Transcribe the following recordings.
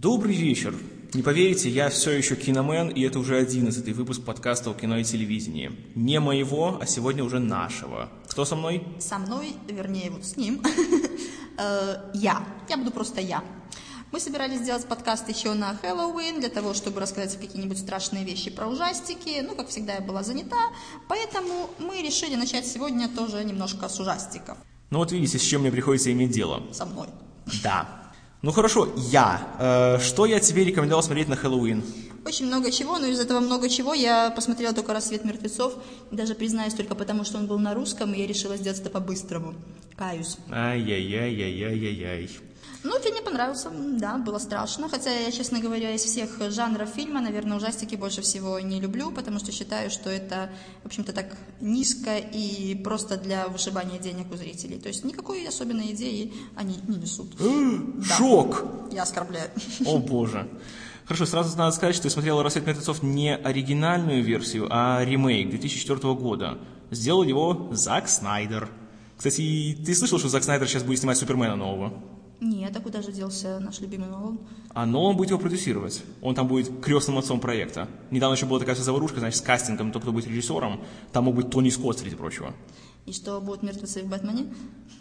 Добрый вечер. Не поверите, я все еще киномен, и это уже одиннадцатый выпуск подкаста о кино и телевидении. Не моего, а сегодня уже нашего. Кто со мной? Со мной, вернее, вот с ним, э, я. Я буду просто я. Мы собирались сделать подкаст еще на Хэллоуин, для того, чтобы рассказать какие-нибудь страшные вещи про ужастики. Ну, как всегда, я была занята, поэтому мы решили начать сегодня тоже немножко с ужастиков. Ну вот видите, с чем мне приходится иметь дело. Со мной. Да. Ну хорошо, я. Э, что я тебе рекомендовал смотреть на Хэллоуин? Очень много чего, но из этого много чего я посмотрела только «Рассвет мертвецов», даже признаюсь только потому, что он был на русском, и я решила сделать это по-быстрому. Каюсь. Ай-яй-яй-яй-яй-яй. Ну, фильм мне понравился, да, было страшно, хотя я, честно говоря, из всех жанров фильма, наверное, ужастики больше всего не люблю, потому что считаю, что это, в общем-то, так низко и просто для вышибания денег у зрителей. То есть никакой особенной идеи они не несут. Да. Шок! Я оскорбляю. О боже. Хорошо, сразу надо сказать, что я смотрел «Рассвет мертвецов» не оригинальную версию, а ремейк 2004 года. Сделал его Зак Снайдер. Кстати, ты слышал, что Зак Снайдер сейчас будет снимать Супермена нового? Нет, а куда же делся наш любимый Нолан? А Нолан будет его продюсировать. Он там будет крестным отцом проекта. Недавно еще была такая вся заварушка, значит, с кастингом, кто, кто будет режиссером. Там мог быть Тони Скотт, среди прочего. И что, будут мертвецы в Бэтмене?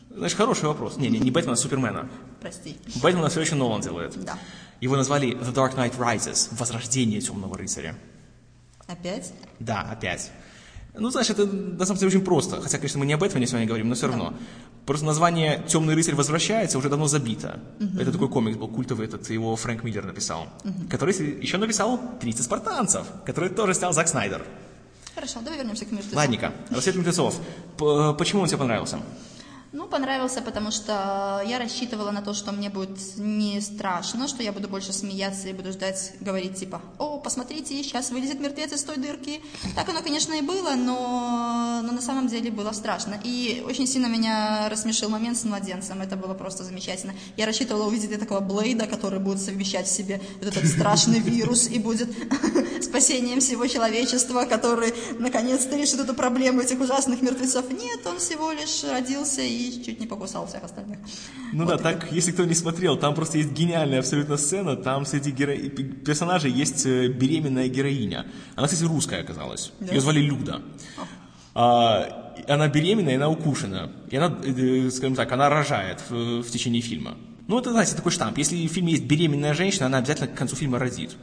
Знаешь, хороший вопрос. Не, не, не Бэтмена, а Супермена. Прости. Бэтмена все еще Нолан делает. Да. Его назвали The Dark Knight Rises, Возрождение Темного Рыцаря. Опять? Да, опять. Ну, знаешь, это на самом деле очень просто. Хотя, конечно, мы не об этом сегодня говорим, но все равно. Просто название «Темный рыцарь возвращается» уже давно забито. Это такой комикс был культовый, этот его Фрэнк Миллер написал. Который еще написал «30 спартанцев», который тоже снял Зак Снайдер. Хорошо, давай вернемся к мертвецам. Ладненько, «Рассвет мертвецов». П- Почему он тебе понравился? Ну, понравился, потому что я рассчитывала на то, что мне будет не страшно, что я буду больше смеяться и буду ждать, говорить типа, о, посмотрите, сейчас вылезет мертвец из той дырки. Так оно, конечно, и было, но, но на самом деле было страшно. И очень сильно меня рассмешил момент с младенцем, это было просто замечательно. Я рассчитывала увидеть такого Блейда, который будет совмещать в себе вот этот страшный вирус и будет спасением всего человечества, который наконец-то решит эту проблему этих ужасных мертвецов. Нет, он всего лишь родился и чуть не покусал всех остальных. Ну да, так, если кто не смотрел, там просто есть гениальная абсолютно сцена, там среди геро... персонажей есть э, беременная героиня. Она, кстати, русская оказалась. Да? Ее звали Люда. А, она беременна, и она укушена. И она, э, скажем так, она рожает в, в течение фильма. Ну, это, знаете, такой штамп. Если в фильме есть беременная женщина, она обязательно к концу фильма родит.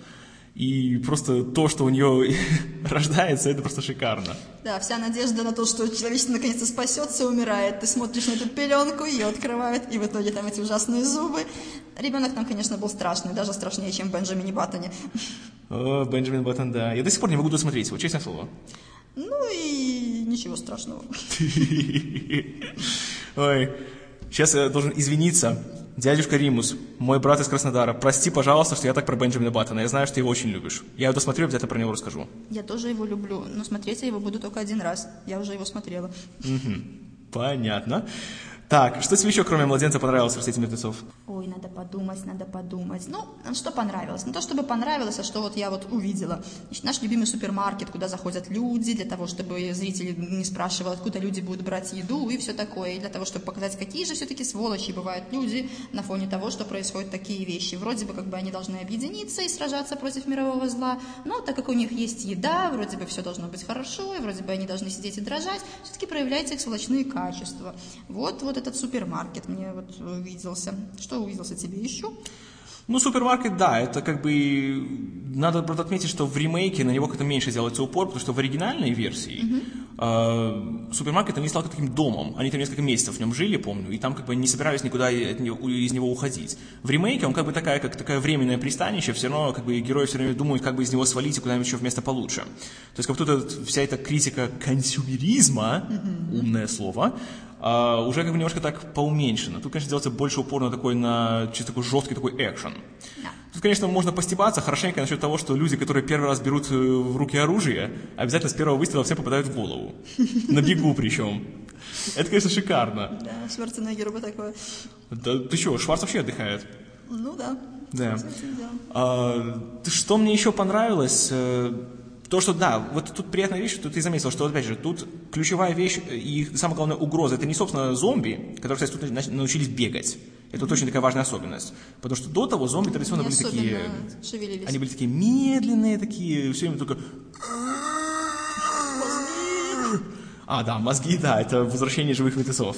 И просто то, что у нее рождается, это просто шикарно. Да, вся надежда на то, что человечество наконец-то спасется, умирает. Ты смотришь на эту пеленку, ее открывают, и в итоге там эти ужасные зубы. Ребенок там, конечно, был страшный, даже страшнее, чем в Бенджамине Баттоне. О, Бенджамин Баттон, да. Я до сих пор не могу досмотреть его, честное слово. Ну и ничего страшного. Ой, сейчас я должен извиниться. Дядюшка Римус, мой брат из Краснодара, прости, пожалуйста, что я так про Бенджамина Баттона. Я знаю, что ты его очень любишь. Я его досмотрю, обязательно про него расскажу. Я тоже его люблю, но смотреть я его буду только один раз. Я уже его смотрела. Понятно. Так, что тебе еще, кроме младенца, понравилось в «Рассвете мертвецов»? Ой, надо подумать, надо подумать. Ну, что понравилось? Не то, чтобы понравилось, а что вот я вот увидела. Значит, наш любимый супермаркет, куда заходят люди, для того, чтобы зрители не спрашивали, откуда люди будут брать еду и все такое. И для того, чтобы показать, какие же все-таки сволочи бывают люди на фоне того, что происходят такие вещи. Вроде бы как бы они должны объединиться и сражаться против мирового зла, но так как у них есть еда, вроде бы все должно быть хорошо, и вроде бы они должны сидеть и дрожать, все-таки проявляются их сволочные качества. Вот, вот этот супермаркет мне вот увиделся. Что увиделся тебе еще? Ну, супермаркет, да, это как бы... Надо, правда, отметить, что в ремейке на него как-то меньше делается упор, потому что в оригинальной версии э, супермаркет, они стал таким домом. Они там несколько месяцев в нем жили, помню, и там как бы не собирались никуда него- из него уходить. В ремейке он как бы такая, как такая временное пристанище, все равно как бы герои все время думают, как бы из него свалить и куда-нибудь еще в место получше. То есть как будто эта- вся эта критика консюмеризма, умное слово, а, уже как бы немножко так поуменьшено. Тут, конечно, делается больше упор на такой, на чисто такой жесткий такой экшен. Да. Тут, конечно, можно постебаться хорошенько насчет того, что люди, которые первый раз берут э, в руки оружие, обязательно с первого выстрела все попадают в голову. На бегу причем. Это, конечно, шикарно. Да, Шварценеггеру бы такое. Да ты что, Шварц вообще отдыхает. Ну да. Да. А, что мне еще понравилось? Э, То, что да, вот тут приятная вещь, что ты заметил, что опять же, тут ключевая вещь и самая главная угроза, это не, собственно, зомби, которые, кстати, тут на- научились бегать. Это вот очень такая важная особенность. Потому что до того зомби традиционно Не были такие... шевелились. Они были такие медленные, такие, все время только... А, да, мозги, да, это возвращение живых мертвецов.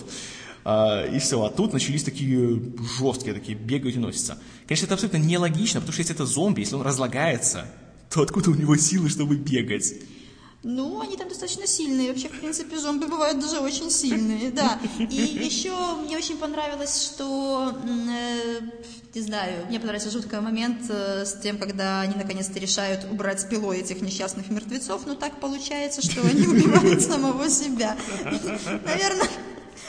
А, и все, а тут начались такие жесткие, такие бегают и носятся. Конечно, это абсолютно нелогично, потому что если это зомби, если он разлагается, то откуда у него силы, чтобы бегать? Ну, они там достаточно сильные. Вообще, в принципе, зомби бывают даже очень сильные, да. И еще мне очень понравилось, что, э, не знаю, мне понравился жуткий момент э, с тем, когда они наконец-то решают убрать с пилой этих несчастных мертвецов, но так получается, что они убивают самого себя. Наверное,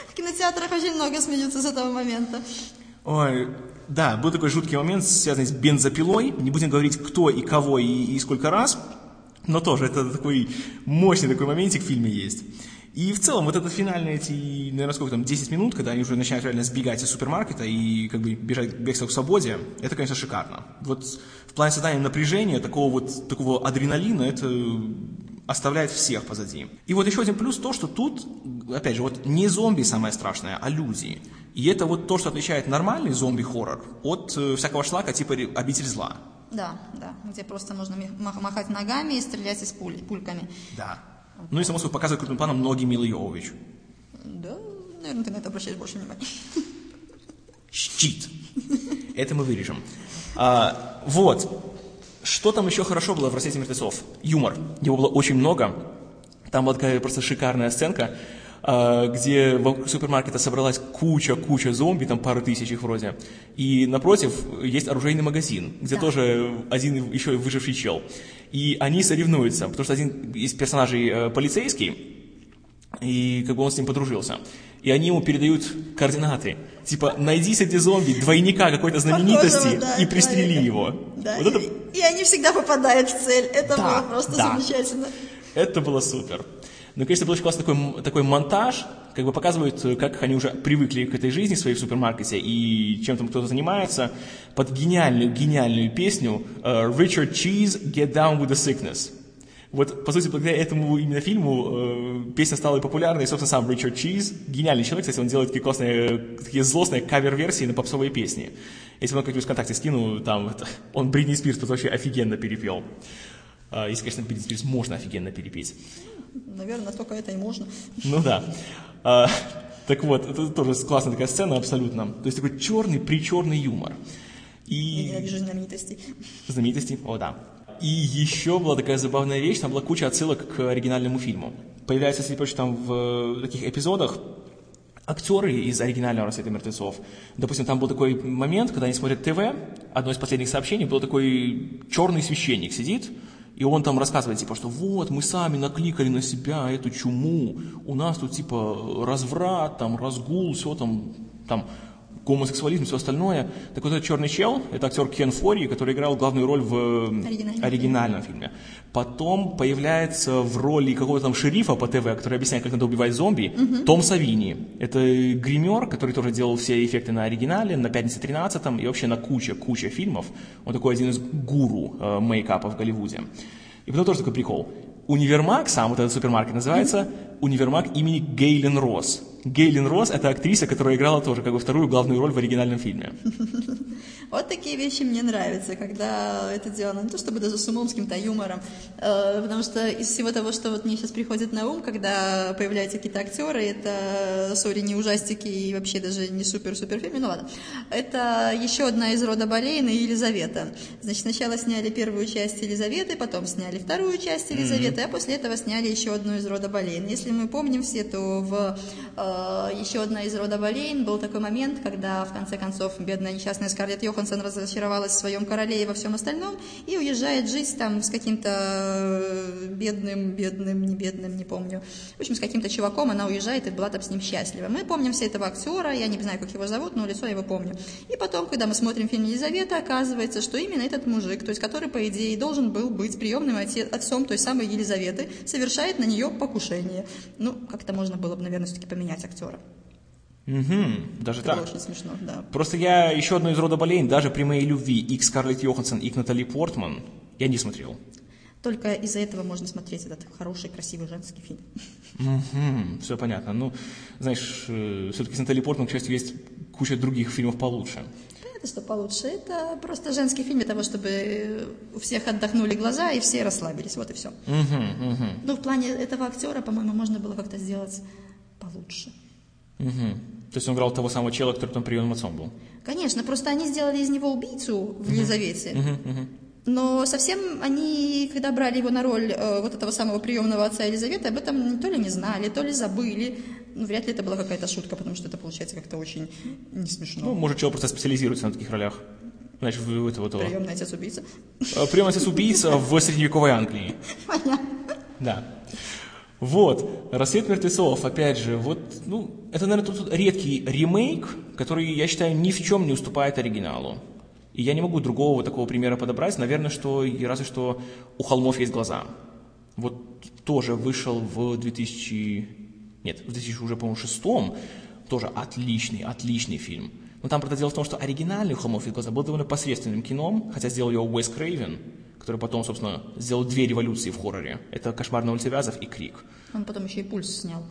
в кинотеатрах очень много смеются с этого момента. Ой, да, был такой жуткий момент, связанный с бензопилой. Не будем говорить, кто и кого и, и сколько раз, но тоже это такой мощный такой моментик в фильме есть. И в целом вот это финальные эти, наверное, сколько там, 10 минут, когда они уже начинают реально сбегать из супермаркета и как бы бежать бегство к свободе, это, конечно, шикарно. Вот в плане создания напряжения, такого вот, такого адреналина, это оставляет всех позади. И вот еще один плюс то, что тут, опять же, вот не зомби самое страшное, а люди. И это вот то, что отличает нормальный зомби-хоррор от э, всякого шлака типа «Обитель зла». Да, да, где просто мах- махать ногами и стрелять из пуль, пульками. Да. Ну и, само собой, показывает крупным планом ноги Милы Йовович. Да, наверное, ты на это обращаешь больше внимания. Щит. Это мы вырежем. А, вот. Что там еще хорошо было в «Рассвете мертвецов»? Юмор. Его было очень много. Там была такая просто шикарная сценка, а, где вокруг супермаркета собралась куча-куча зомби, там пару тысяч их вроде. И напротив есть оружейный магазин, где Да. тоже один еще выживший чел. И они соревнуются, потому что один из персонажей э, полицейский, и как бы он с ним подружился. И они ему передают координаты. Типа, найди среди зомби двойника какой-то знаменитости Похожего, да, и пристрели человека. его. Да, Вот это, и они всегда попадают в цель. Это Да, было просто да. замечательно. это было супер. Ну, конечно, был очень классный такой, такой монтаж, как бы показывают, э, как они уже привыкли к этой жизни своей в супермаркете и чем там кто-то занимается, под гениальную, гениальную песню э, «Richard Cheese, Get Down with the Sickness». Вот, по сути, благодаря этому именно фильму э, песня стала и популярной, и, собственно, сам Ричард Чиз, гениальный человек, кстати, он делает такие классные, э, такие злостные кавер-версии на попсовые песни. Если вам как-нибудь ВКонтакте скину, там, это, он Бритни Спирс тут вообще офигенно перепел. А, если, конечно, Бритни Спирс можно офигенно перепеть. Наверное, только это и можно. Ну да. А, так вот, это тоже классная такая сцена абсолютно. То есть такой черный, причерный юмор. Я И ненавижу знаменитостей. знаменитости, о да. И еще была такая забавная вещь, там была куча отсылок к оригинальному фильму. Появляется, если прочее, там в э, таких эпизодах актеры из оригинального «Рассвета мертвецов». Допустим, там был такой момент, когда они смотрят ТВ, одно из последних сообщений, был такой черный священник сидит, и он там рассказывает, типа, что вот, мы сами накликали на себя эту чуму, у нас тут, типа, разврат, там, разгул, все там, там, гомосексуализм, все остальное. Так вот этот черный чел, это актер Кен Фори, который играл главную роль в э, Оригинальном оригинальном фильме. Потом появляется в роли какого-то там шерифа по ТВ, который объясняет, как надо убивать зомби, Том Савини. Это гример, который тоже делал все эффекты на оригинале, на «Пятнице 13 и вообще на куча-куча фильмов. Он такой один из гуру э, мейкапа в Голливуде. И потом тоже такой прикол. Универмаг, сам вот этот супермаркет, называется Универмаг имени Гейлен Росс. Гейлен Росс – это актриса, которая играла тоже как бы вторую главную роль в оригинальном фильме. Вот такие вещи мне нравятся, когда это сделано не то чтобы даже с умом, с каким-то юмором, э, потому что из всего того, что вот мне сейчас приходит на ум, когда появляются какие-то актеры, это, сори, не ужастики и вообще даже не супер-супер фильмы, ну ладно, это еще одна из рода Болейна и Елизавета. Значит, сначала сняли первую часть Елизаветы, потом сняли вторую часть Елизаветы, а после этого сняли еще одну из рода Болейн. Если мы помним все, то в э, еще одна из рода Болейн был такой момент, когда в конце концов бедная несчастная Скарлетт Йоханссон разочаровалась в своем короле и во всем остальном и уезжает жить там с каким-то э, бедным, бедным, не бедным, не помню. В общем, с каким-то чуваком она уезжает и была там с ним счастлива. Мы помним все этого актера, я не знаю, как его зовут, но лицо я его помню. И потом, когда мы смотрим фильм Елизавета, оказывается, что именно этот мужик, то есть который, по идее, должен был быть приемным отцом той самой Елизаветы, совершает на нее покушение. Ну, как-то можно было бы, наверное, все-таки поменять актера. Угу, даже Это так. очень смешно, да. Просто я еще одно из рода болейн, даже при моей любви и к Скарлетт Йоханссон, и к Натали Портман, я не смотрел. Только из-за этого можно смотреть этот хороший, красивый женский фильм. все понятно. Ну, знаешь, э, все-таки с Натали Портман, к счастью, есть куча других фильмов получше. Это что получше? Это просто женский фильм для того, чтобы у всех отдохнули глаза и все расслабились. Вот и все. Угу, угу. Ну, в плане этого актера, по-моему, можно было как-то сделать получше. Угу. То есть он играл того самого чела, который там приемным отцом был? Конечно, просто они сделали из него убийцу в Елизавете. Но совсем они, когда брали его на роль э, вот этого самого приемного отца Елизаветы, об этом то ли не знали, то ли забыли. Ну, вряд ли это была какая-то шутка, потому что это получается как-то очень не смешно. Ну, может, человек просто специализируется на таких ролях. Значит, в этого того. Приемный отец убийца. Э, Приемный отец убийца в средневековой Англии. Понятно. Да. Вот, «Рассвет мертвецов», опять же, вот, ну, это, наверное, тут редкий ремейк, который, я считаю, ни в чем не уступает оригиналу. И я не могу другого такого примера подобрать. Наверное, что и разве что у холмов есть глаза. Вот тоже вышел в 2000... Нет, в 2000 уже, по-моему, шестом. Тоже отличный, отличный фильм. Но там, правда, дело в том, что оригинальный «У холмов есть глаза» был довольно посредственным кином, хотя сделал его Уэс Крейвен, который потом, собственно, сделал две революции в хорроре. Это «Кошмар на улице Вязов» и «Крик». Он потом еще и «Пульс» снял.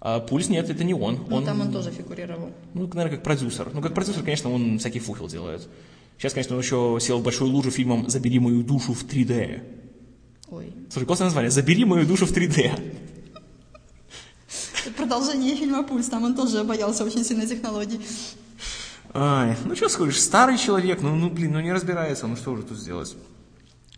А «Пульс» нет, это не он. Ну, он там он тоже фигурировал. Ну, наверное, как продюсер. Ну, как продюсер, конечно, он всякий фухел делает. Сейчас, конечно, он еще сел в большую лужу фильмом «Забери мою душу в 3D». Ой. Слушай, классное название «Забери мою душу в 3D». Продолжение фильма «Пульс», там он тоже боялся очень сильно технологий. Ай, ну что скажешь, старый человек, ну, ну блин, ну не разбирается, ну что же тут сделать?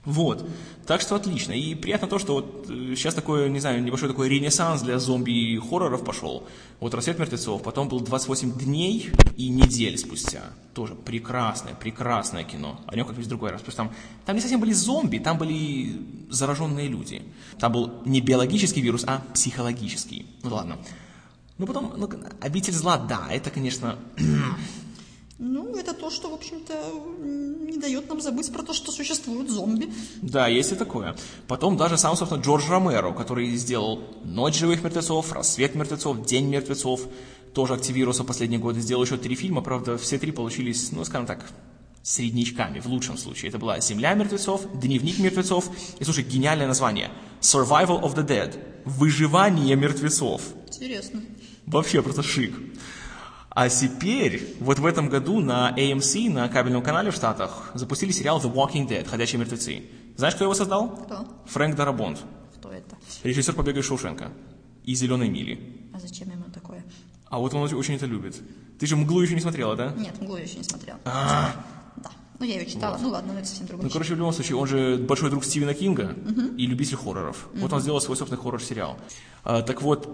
Вот, так что отлично. И приятно то, что вот э, сейчас такой, не знаю, небольшой такой ренессанс для зомби-хорроров пошел. Вот «Рассвет мертвецов», потом был «28 дней и недель спустя». Тоже прекрасное, прекрасное кино. О нем как-нибудь в другой раз. Просто там, там не совсем были зомби, там были зараженные люди. Там был не биологический вирус, а психологический. Ну ладно. Ну потом, ну, «Обитель зла», да, это, конечно, Ну, это то, что, в общем-то, не дает нам забыть про то, что существуют зомби. Да, есть и такое. Потом даже сам, собственно, Джордж Ромеро, который сделал «Ночь живых мертвецов», «Рассвет мертвецов», «День мертвецов», тоже активировался последние годы, сделал еще три фильма, правда, все три получились, ну, скажем так, среднячками, в лучшем случае. Это была «Земля мертвецов», «Дневник мертвецов» и, слушай, гениальное название «Survival of the Dead» – «Выживание мертвецов». Интересно. Вообще просто шик. А теперь, вот в этом году на AMC, на кабельном канале в Штатах, запустили сериал The Walking Dead, «Ходячие мертвецы». Знаешь, кто его создал? Кто? Фрэнк Дарабонд, Кто это? режиссер «Побега из Шоушенка» и «Зеленой мили». А зачем ему такое? А вот он очень это любит. Ты же «Мглу» еще не смотрела, да? Нет, «Мглу» еще не смотрела. А, Да. Ну, я ее читала. Ну, ладно, но это совсем другое. Ну, короче, в любом случае, он же большой друг Стивена Кинга и любитель хорроров. Вот он сделал свой собственный хоррор-сериал. А, так вот,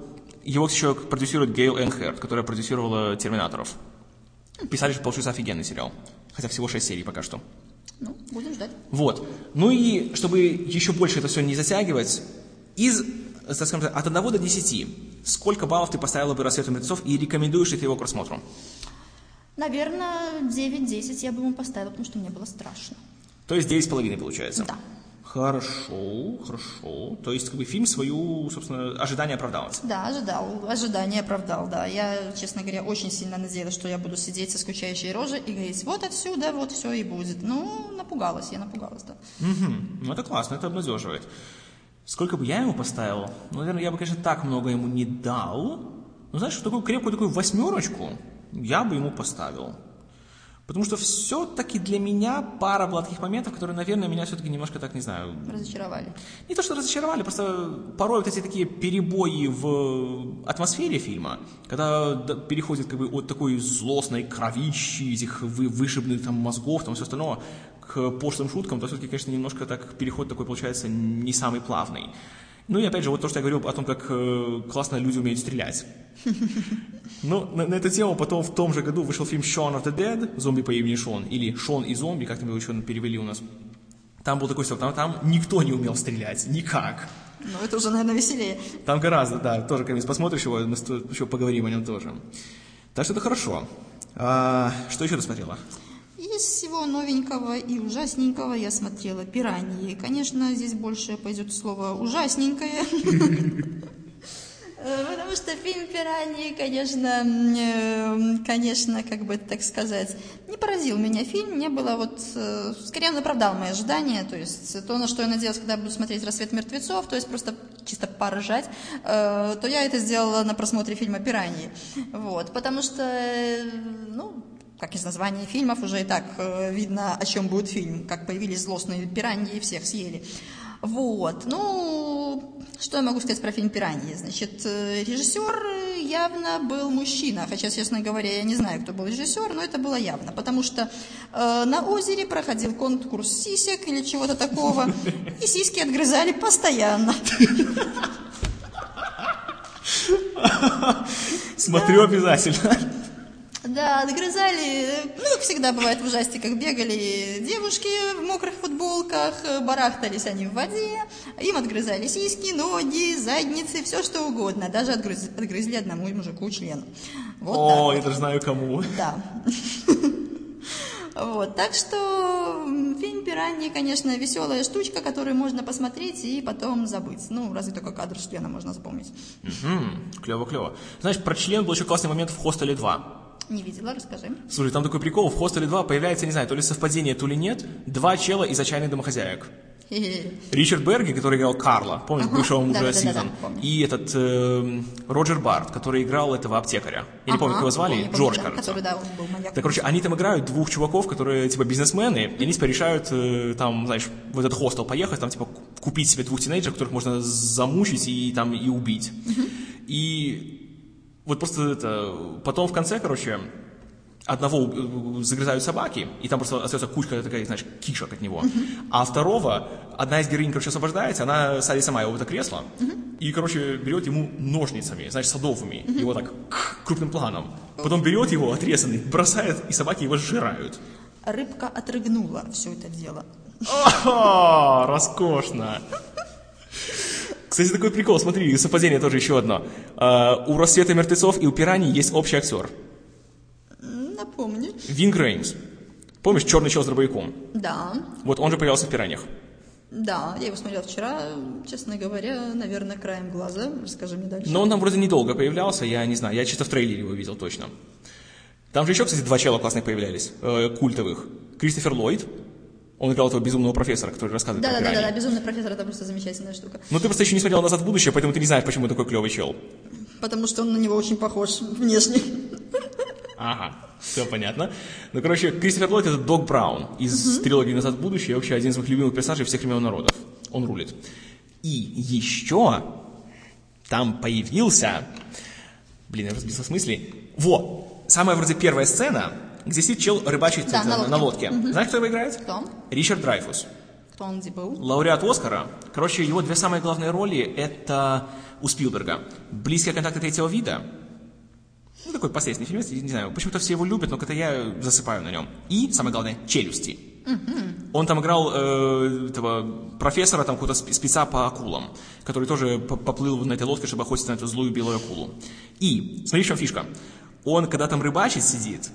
его еще продюсирует Гейл Энхерт, которая продюсировала «Терминаторов». Писали, что получился офигенный сериал. Хотя всего 6 серий пока что. Ну, будем ждать. Вот. Ну и, чтобы еще больше это все не затягивать, из, так скажем так, от 1 до 10, сколько баллов ты поставила бы «Рассвету мертвецов» и рекомендуешь ли ты его к просмотру? Наверное, 9-10 я бы ему поставила, потому что мне было страшно. То есть 9,5 получается? Да. Хорошо, хорошо. То есть, как бы фильм свою, собственно, ожидание оправдалось. Да, ожидал, ожидание оправдал, да. Я, честно говоря, очень сильно надеялась, что я буду сидеть со скучающей рожей и говорить, вот отсюда, вот все и будет. Ну, напугалась, я напугалась, да. Угу. Ну, это классно, это обнадеживает. Сколько бы я ему поставил? Ну, наверное, я бы, конечно, так много ему не дал. Но, знаешь, такую крепкую такую восьмерочку я бы ему поставил. Потому что все-таки для меня пара была таких моментов, которые, наверное, меня все-таки немножко так, не знаю... Разочаровали. Не то, что разочаровали, просто порой вот эти такие перебои в атмосфере фильма, когда переходит как бы от такой злостной кровищи, этих вы, вышибных там мозгов, там все остальное, к пошлым шуткам, то все-таки, конечно, немножко так переход такой получается не самый плавный. Ну и опять же, вот то, что я говорил о том, как э, классно люди умеют стрелять. Ну, на, на эту тему потом в том же году вышел фильм «Shaun of the Dead», «Зомби по имени Шон», или «Шон и зомби», как там его еще перевели у нас. Там был такой стиль, там, там никто не умел стрелять, никак. Ну, это уже, наверное, веселее. Там гораздо, да, тоже, когда посмотришь его, мы еще поговорим о нем тоже. Так что это хорошо. А, что еще ты смотрела? Из всего новенького и ужасненького я смотрела «Пираньи». Конечно, здесь больше пойдет слово «ужасненькое». Потому что фильм «Пираньи», конечно, э, конечно, как бы так сказать, не поразил меня фильм, не было вот, э, скорее он оправдал мои ожидания, то есть то, на что я надеялась, когда буду смотреть «Рассвет мертвецов», то есть просто чисто поржать, э, то я это сделала на просмотре фильма «Пираньи», вот, потому что, ну, как из названия фильмов уже и так э, видно, о чем будет фильм, как появились злостные пираньи и всех съели. Вот, ну, что я могу сказать про фильм «Пираньи»? Значит, э, режиссер явно был мужчина, хотя, честно говоря, я не знаю, кто был режиссер, но это было явно, потому что э, на озере проходил конкурс сисек или чего-то такого, и сиськи отгрызали постоянно. Смотрю обязательно. Да, отгрызали, ну, как всегда бывает в ужастиках, бегали девушки в мокрых футболках, барахтались они в воде, им отгрызали сиськи, ноги, задницы, все что угодно, даже отгрыз- отгрызли одному мужику член. Вот так О, вот. я даже знаю кому. Да. Вот, так что фильм «Пираньи», конечно, веселая штучка, которую можно посмотреть и потом забыть. Ну, разве только кадр члена можно запомнить. Клево, клево. Знаешь, про член был еще классный момент в «Хостеле 2». Не видела, расскажи. Слушай, там такой прикол, в «Хостеле 2» появляется, не знаю, то ли совпадение, то ли нет, два чела из «Отчаянных домохозяек». Ричард Берги, который играл Карла, помнишь, Ага, бывшего мужа да-да-да-да, Сьюзан, помню. и этот э, Роджер Барт, который играл этого аптекаря. Я не помню, как его звали, Помню, Джордж, да, кажется. Который, да, он был маньяк. Так, короче, они там играют двух чуваков, которые, типа, бизнесмены, и они, типа, решают, э, там, знаешь, в этот хостел поехать, там, типа, ку- купить себе двух тинейджеров, которых можно замучить и, там, и убить. И вот просто это... Потом в конце, короче, одного загрызают собаки, и там просто остается кучка такая, знаешь, кишек от него. А второго, одна из героинь, короче, освобождается, она садится сама его в это кресло, и, короче, берет ему ножницами, знаешь, садовыми, его так крупным планом. Потом берет его отрезанный, бросает, и собаки его сжирают. Рыбка отрыгнула все это дело. О, роскошно. Кстати, такой прикол, смотри, совпадение тоже еще одно. А, у «Рассвета мертвецов» и у «Пираний» есть общий актер. Напомни. Вин Греймс. Помнишь, черный чел с дробовиком? Да, Вот он же появлялся в «Пираньях». да, я его смотрела вчера, честно говоря, наверное, краем глаза. Расскажи мне дальше. Но он там вроде недолго появлялся, я не знаю, я чисто в трейлере его видел точно. Там же еще, кстати, два чела классных появлялись, э, культовых. Кристофер Ллойд, он играл этого безумного профессора, который рассказывает Да, про да, да, да, безумный профессор это просто замечательная штука. Но ты просто еще не смотрел «Назад в будущее», поэтому ты не знаешь, почему такой клевый чел. Потому что он на него очень похож внешне. Ага, все понятно. Ну, короче, Кристофер Ллойд это Дог Браун из трилогии «Назад в будущее», вообще один из моих любимых персонажей всех времен народов. Он рулит. И еще там появился... Блин, я разбился в смысле. Во! Самая вроде первая сцена, где сидит чел рыбачит Да, на лодке. на лодке. Знаешь, кто его играет? Кто? Ричард Драйфус. Кто он где был? Лауреат Оскара. Короче, его две самые главные роли это у Спилберга. «Близкие контакты третьего вида». Ну, такой посредственный фильм, не знаю, почему-то все его любят, но как-то я засыпаю на нем. И, самое главное, «Челюсти». Он там играл э, этого профессора, там какого-то спе- спеца по акулам, который тоже по- поплыл на этой лодке, чтобы охотиться на эту злую белую акулу. И, смотри, в чем фишка. Он, когда там рыбачит, сидит,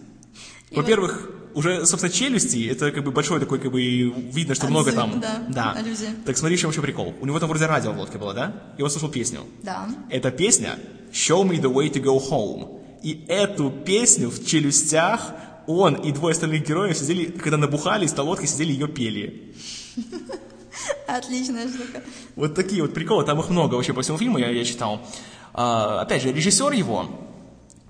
во-первых, уже, собственно, челюсти, это как бы большой такой, как бы, видно, что много Отзыв, там. да, аллюзия. Так смотри, в чем еще прикол. У него там вроде радио в лодке было, да? И он слушал песню. Да. Эта песня «Show me the way to go home». И эту песню в челюстях он и двое остальных героев сидели, когда набухались на лодке, сидели ее пели. Отличная штука. Вот такие вот приколы, там их много вообще по всему фильму, я, я читал. А, опять же, режиссер его,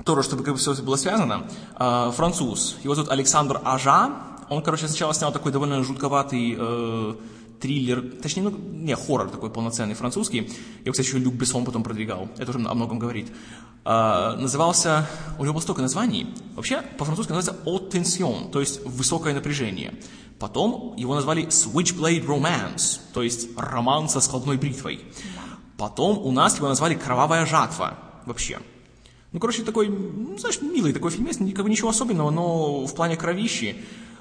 тоже, чтобы как бы все это было связано, а, француз, его зовут Александр Ажа, он, короче, сначала снял такой довольно жутковатый э, триллер, точнее, ну, не, хоррор такой полноценный французский, его, кстати, еще Люк Бессон потом продвигал, это уже о многом говорит. А, назывался, у него было столько названий, вообще по-французски называется «Haute tension», то есть «высокое напряжение». Потом его назвали Switchblade Romance, то есть роман со складной бритвой. Потом у нас его назвали Кровавая жатва вообще. Ну, короче, такой, ну, знаешь, милый такой фильмец, ни- как бы ничего особенного, но в плане кровищи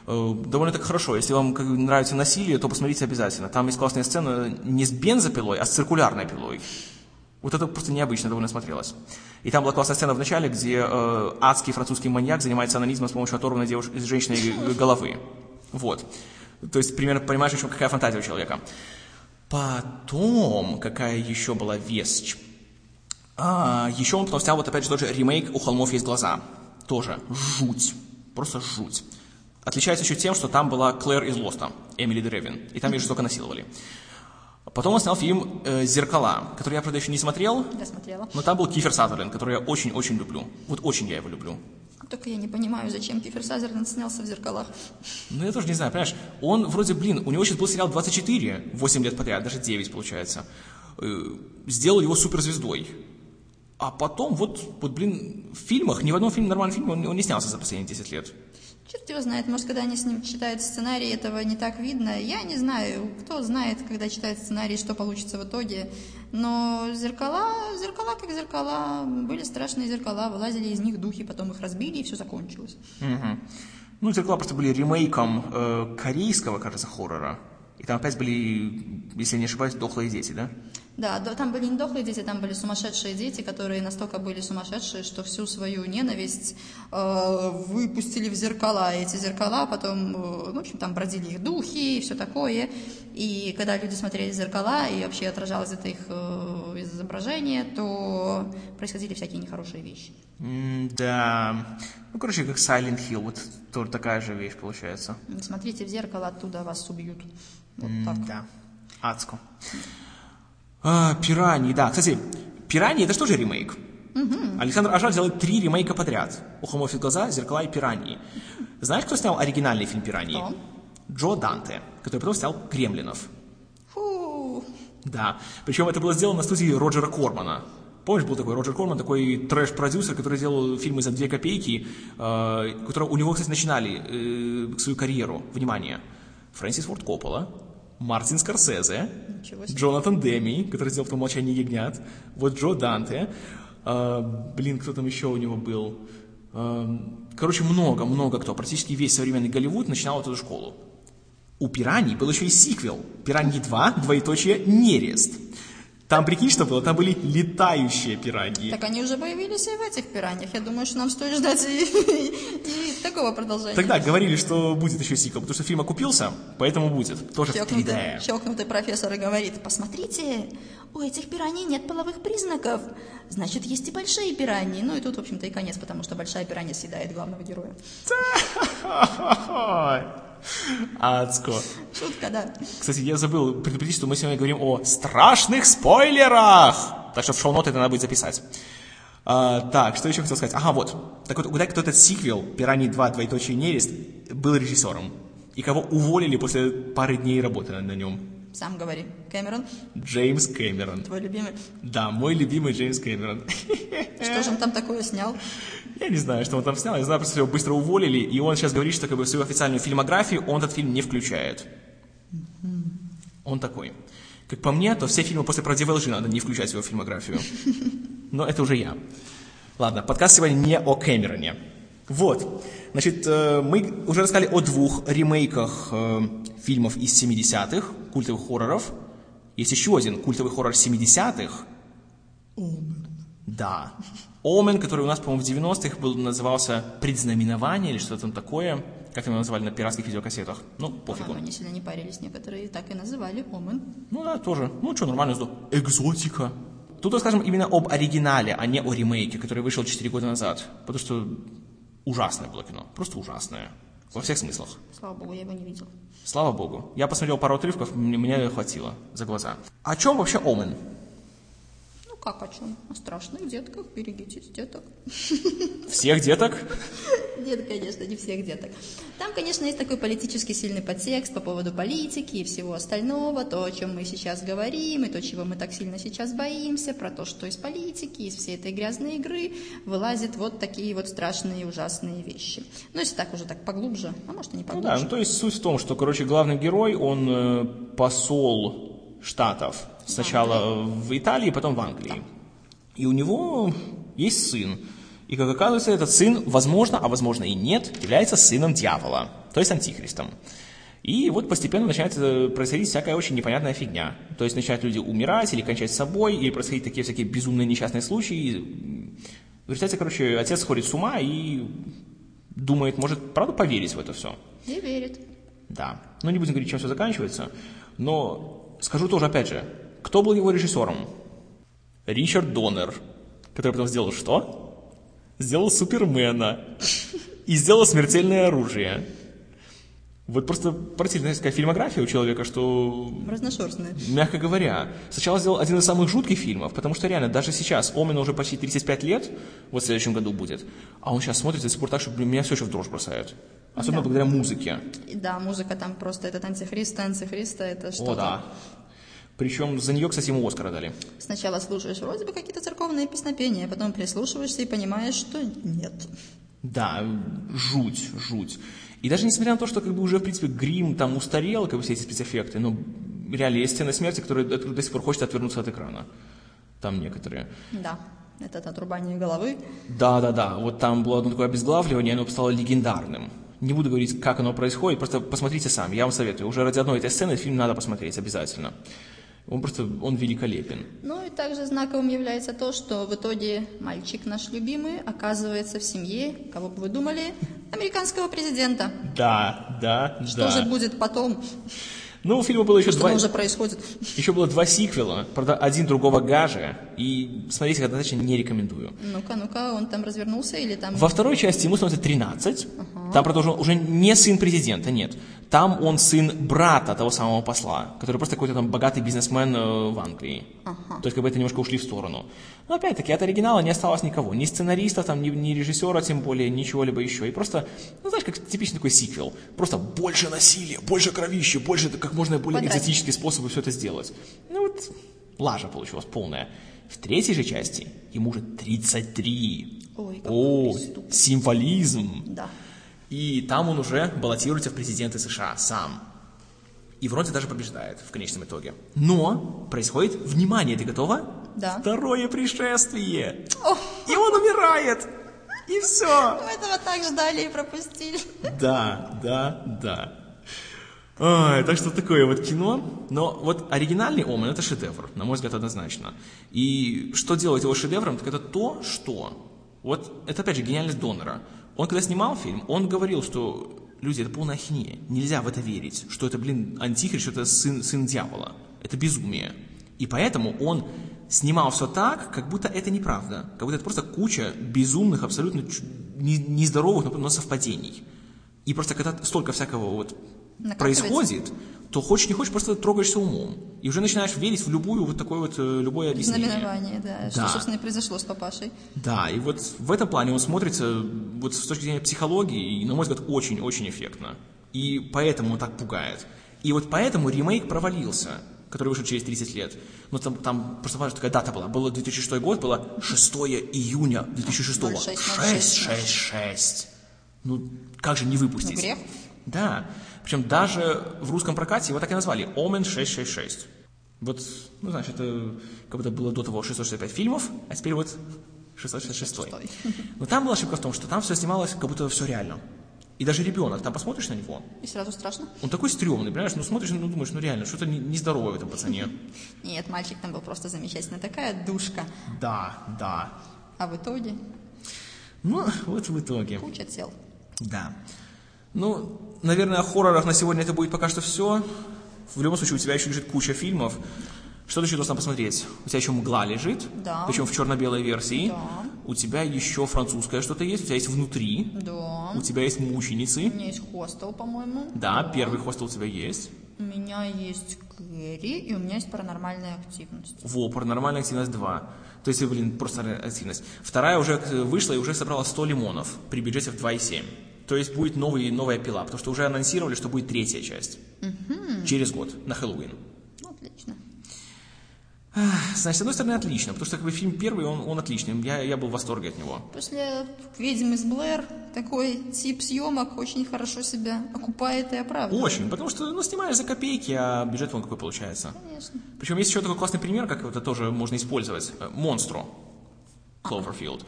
э, довольно так хорошо. Если вам как бы, нравится насилие, то посмотрите обязательно. Там есть классная сцена не с бензопилой, а с циркулярной пилой. Вот это просто необычно довольно смотрелось. И там была классная сцена в начале, где э, адский французский маньяк занимается анонизмом с помощью оторванной девуш... женщины головы. Вот. То есть, примерно понимаешь, еще какая фантазия у человека. Потом, какая еще была вещь? А, еще он потом снял вот опять же тот же ремейк «У холмов есть глаза». Тоже жуть. Просто жуть. Отличается еще тем, что там была Клэр из Лоста, Эмили Древин, и там ее жестоко насиловали. Потом он снял фильм э, «Зеркала», который я, правда, еще не смотрел, Я смотрела. но там был Кифер Сазерленд, который я очень-очень люблю. Вот очень я его люблю. Только я не понимаю, зачем Кифер Сазерленд снялся в зеркалах. Ну, я тоже не знаю, понимаешь, он вроде, блин, у него сейчас был сериал 24, 8 лет подряд, даже 9 получается. Э, Сделал его суперзвездой. А потом, вот, вот, блин, в фильмах, ни в одном фильме, нормальном фильме он, он не снялся за последние 10 лет. Черт его знает, может, когда они с ним читают сценарий, этого не так видно. Я не знаю, кто знает, когда читает сценарий, что получится в итоге. Но зеркала, зеркала как зеркала, были страшные зеркала, вылазили из них духи, потом их разбили, и все закончилось. Мгм. Ну, «Зеркала» просто были ремейком э, корейского, кажется, хоррора. И там опять были, если не ошибаюсь, дохлые дети? Да, да, там были не дохлые дети, там были сумасшедшие дети, которые настолько были сумасшедшие, что всю свою ненависть э, выпустили в зеркала. И эти зеркала потом, э, ну, в общем, там бродили их духи и все такое. И когда люди смотрели в зеркала и вообще отражалось это их э, изображение, то происходили всякие нехорошие вещи. Да. Ну, короче, как Silent Hill, вот тоже такая же вещь получается. Смотрите в зеркало, оттуда вас убьют. Вот так. Да. Адско. А, пираньи, да. Кстати, пираньи это что же ремейк? Александр Ажар делает три ремейка подряд. У холмов есть глаза, зеркала и пираньи. Знаешь, кто снял оригинальный фильм пираньи? Кто? Джо Данте, который потом снял Кремлинов. Фу. Да. Причем это было сделано на студии Роджера Кормана. Помнишь, был такой Роджер Корман, такой трэш-продюсер, который делал фильмы за две копейки, э, которого у него, кстати, начинали э, свою карьеру. Внимание. Фрэнсис Форд Коппола, Мартин Скорсезе. Джонатан Деми, который сделал потом «Молчание ягнят», вот Джо Данте, э, блин, кто там еще у него был? Э, короче, много-много кто, практически весь современный Голливуд начинал эту школу. У «Пираний» был еще и сиквел. «Пираньи 2. Двоеточие. Нерест». Там, прикинь, что было? Там были летающие пираньи. Так они уже появились и в этих пираньях. Я думаю, что нам стоит ждать и, и такого продолжения. Тогда говорили, что будет еще сиквел, потому что фильм окупился, поэтому будет. Тоже в 3D. Щелкнутый, щелкнутый профессор и говорит, посмотрите, у этих пираний нет половых признаков. Значит, есть и большие пираньи. Ну и тут, в общем-то, и конец, потому что большая пиранья съедает главного героя. Адско. Шутка, да. Кстати, я забыл предупредить, что мы сегодня говорим о страшных спойлерах. Так что в шоу-ноты это надо будет записать. А, так, что еще хотел сказать? Ага, вот. Так вот, угадай, кто этот сиквел «Пираньи 2. Двоеточие нерест» был режиссером. И кого уволили после пары дней работы на нем. Сам говори. Кэмерон, Джеймс Кэмерон. твой любимый. Да, мой любимый Джеймс Кэмерон. Что же он там такое снял? Я не знаю, что он там снял. Я знаю, просто его быстро уволили, и он сейчас говорит, что как бы в свою официальную фильмографию он этот фильм не включает. Он такой. Как по мне, то все фильмы после «Правдивой лжи» надо не включать в свою фильмографию. Но это уже я. Ладно, подкаст сегодня не о Кэмероне. Вот. Значит, э, мы уже рассказали о двух ремейках э, фильмов из 70-х, культовых хорроров. Есть еще один культовый хоррор 70-х. Да. Омен, который у нас, по-моему, в 90-х был, назывался «Предзнаменование» или что-то там такое. Как его называли на пиратских видеокассетах. Ну, пофигу. По-моему, они сильно не парились. Некоторые так и называли Омен. Ну да, тоже. Ну что, нормально. Экзотика. Тут расскажем именно об оригинале, а не о ремейке, который вышел 4 года назад. Потому что ужасное было кино. Просто ужасное. Во всех смыслах. Слава богу, я его не видел. Слава богу. Я посмотрел пару отрывков, мне, мне хватило за глаза. О чем вообще Омен? Ну как о чем? О страшных детках. Берегитесь, деток. Всех деток? Нет, конечно, не всех деток. Там, конечно, есть такой политически сильный подтекст по поводу политики и всего остального, то, о чем мы сейчас говорим, и то, чего мы так сильно сейчас боимся, про то, что из политики, из всей этой грязной игры вылазят вот такие вот страшные и ужасные вещи. Ну, если так уже так поглубже, а может и не Ну поглубже. да, ну то есть суть в том, что, короче, главный герой, он э, посол штатов. Сначала в Италии, потом в Англии. И у него есть сын. И, как оказывается, этот сын, возможно, а возможно и нет, является сыном дьявола, то есть антихристом. И вот постепенно начинает э, происходить всякая очень непонятная фигня. То есть начинают люди умирать или кончать с собой, или происходить такие всякие безумные несчастные случаи. В результате, короче, отец сходит с ума и думает, может, правда поверить в это все. И верит. Да. Ну, не будем говорить, чем все заканчивается. Но скажу тоже, опять же, кто был его режиссером? Ричард Доннер. который потом сделал что? Сделал Супермена. И сделал смертельное оружие. Вот просто поразительная такая фильмография у человека, что... Разношерстная. Мягко говоря. Сначала сделал один из самых жутких фильмов, потому что реально, даже сейчас, Омину уже почти 35 лет, вот в следующем году будет, а он сейчас смотрит до сих пор так, что блин, меня все еще в дрожь бросает. Особенно Да. благодаря музыке. И да, музыка там просто этот антихрист, антихриста, это что-то. О, да. Причем за нее, кстати, ему Оскара дали. Сначала слушаешь вроде бы какие-то церковные песнопения, потом прислушиваешься и понимаешь, что нет. Да, жуть, жуть. И даже несмотря на то, что как бы уже, в принципе, грим там устарел, как бы все эти спецэффекты, но реально есть сцены смерти, которые до сих пор хочется отвернуться от экрана. Там некоторые. Да, это отрубание головы. Да-да-да, вот там было одно такое обезглавливание, оно стало легендарным. Не буду говорить, как оно происходит, просто посмотрите сами, я вам советую. Уже ради одной этой сцены фильм надо посмотреть обязательно. Он просто, он великолепен. Ну и также знаковым является то, что в итоге мальчик наш любимый оказывается в семье, кого бы вы думали, американского президента. Да, да, Что да. же будет потом? Ну, у фильма было еще Что два... уже происходит? Еще было два сиквела, правда, один другого гажа, и смотреть их однозначно не рекомендую. Ну-ка, ну-ка, он там развернулся или там... Во второй части ему становится 13, там, правда, уже, уже не сын президента, нет. Там он сын брата того самого посла, который просто какой-то там богатый бизнесмен э, в Англии. То есть, как бы это немножко ушли в сторону. Но опять-таки, от оригинала не осталось никого. Ни сценаристов, там, ни, ни режиссера, тем более, ничего-либо еще. И просто, ну, знаешь, как типичный такой сиквел. Просто больше насилия, больше кровища, больше как можно более Квадратик. экзотические способы все это сделать. Ну вот, лажа получилась полная. В третьей же части ему уже 33. Ой, О, символизм. Да. И там он уже баллотируется в президенты США сам. И вроде даже побеждает в конечном итоге. Но происходит, внимание, ты готова? Да. Второе пришествие. О, И он умирает. И все. мы этого так ждали и пропустили. Да, да, да. Ой, так что такое вот кино. Но вот оригинальный Омен это шедевр, на мой взгляд, однозначно. И что делает его шедевром, так это то, что... Вот это опять же гениальность Донора. Он когда снимал фильм, он говорил, что люди, это полная ахинея. Нельзя в это верить, что это, блин, антихрист, что это сын, сын дьявола. Это безумие. И поэтому он снимал все так, как будто это неправда. Как будто это просто куча безумных, абсолютно нездоровых, но совпадений. И просто когда столько всякого вот происходит, то хочешь не хочешь, просто трогаешься умом. И уже начинаешь верить в любую вот такое вот, э, любое объяснение. Знаменование, да. Что, Да. собственно, и произошло с папашей. Да, и вот в этом плане он смотрится вот с точки зрения психологии, и, на мой взгляд, очень-очень эффектно. И поэтому он так пугает. И вот поэтому ремейк провалился, который вышел через 30 лет. Но там, там просто важная такая дата была. Было 2006 год, было 6 июня 2006. 06, 6, 6, 6. Ну, как же не выпустить? Ну, грех. Да. Причем даже в русском прокате его так и назвали Омен 666. Вот, ну, знаешь, это как будто было до того 665 фильмов, а теперь вот 666. Но там была ошибка в том, что там все снималось, как будто все реально. И даже ребенок, там посмотришь на него, И сразу страшно. он такой стрёмный, понимаешь, ну смотришь, ну думаешь, ну реально, что-то не- нездоровое в этом пацане. Нет, мальчик там был просто замечательный. Такая душка. Да, да. А в итоге Ну, вот в итоге. куча тел. Да. Ну, наверное, о хоррорах на сегодня это будет пока что все. В любом случае, у тебя еще лежит куча фильмов. Что ты еще должна посмотреть? У тебя еще «Мгла» лежит, Да. причем в черно-белой версии. Да. У тебя еще французское что-то есть, у тебя есть «Внутри», Да. у тебя есть У «Мученицы». меня есть хостел, по-моему. Да, первый хостел у тебя есть. У меня есть Кэрри, и у меня есть паранормальная активность. Во, «Паранормальная активность 2». То есть, блин, просто активность. Вторая уже вышла и уже собрала 100 лимонов при бюджете в 2,7. То есть будет новый, новая пила, потому что уже анонсировали, что будет третья часть. Через год, на Хэллоуин. Ну, отлично. Значит, с одной стороны, отлично, потому что как бы, фильм первый, он, он отличный. Я, я был в восторге от него. После «Ведьм из Блэр» такой тип съемок очень хорошо себя окупает и оправдывает. Очень, потому что, ну, снимаешь за копейки, а бюджет вон какой получается. Конечно. Причем есть еще такой классный пример, как это тоже можно использовать. Монстро. Кловерфилд.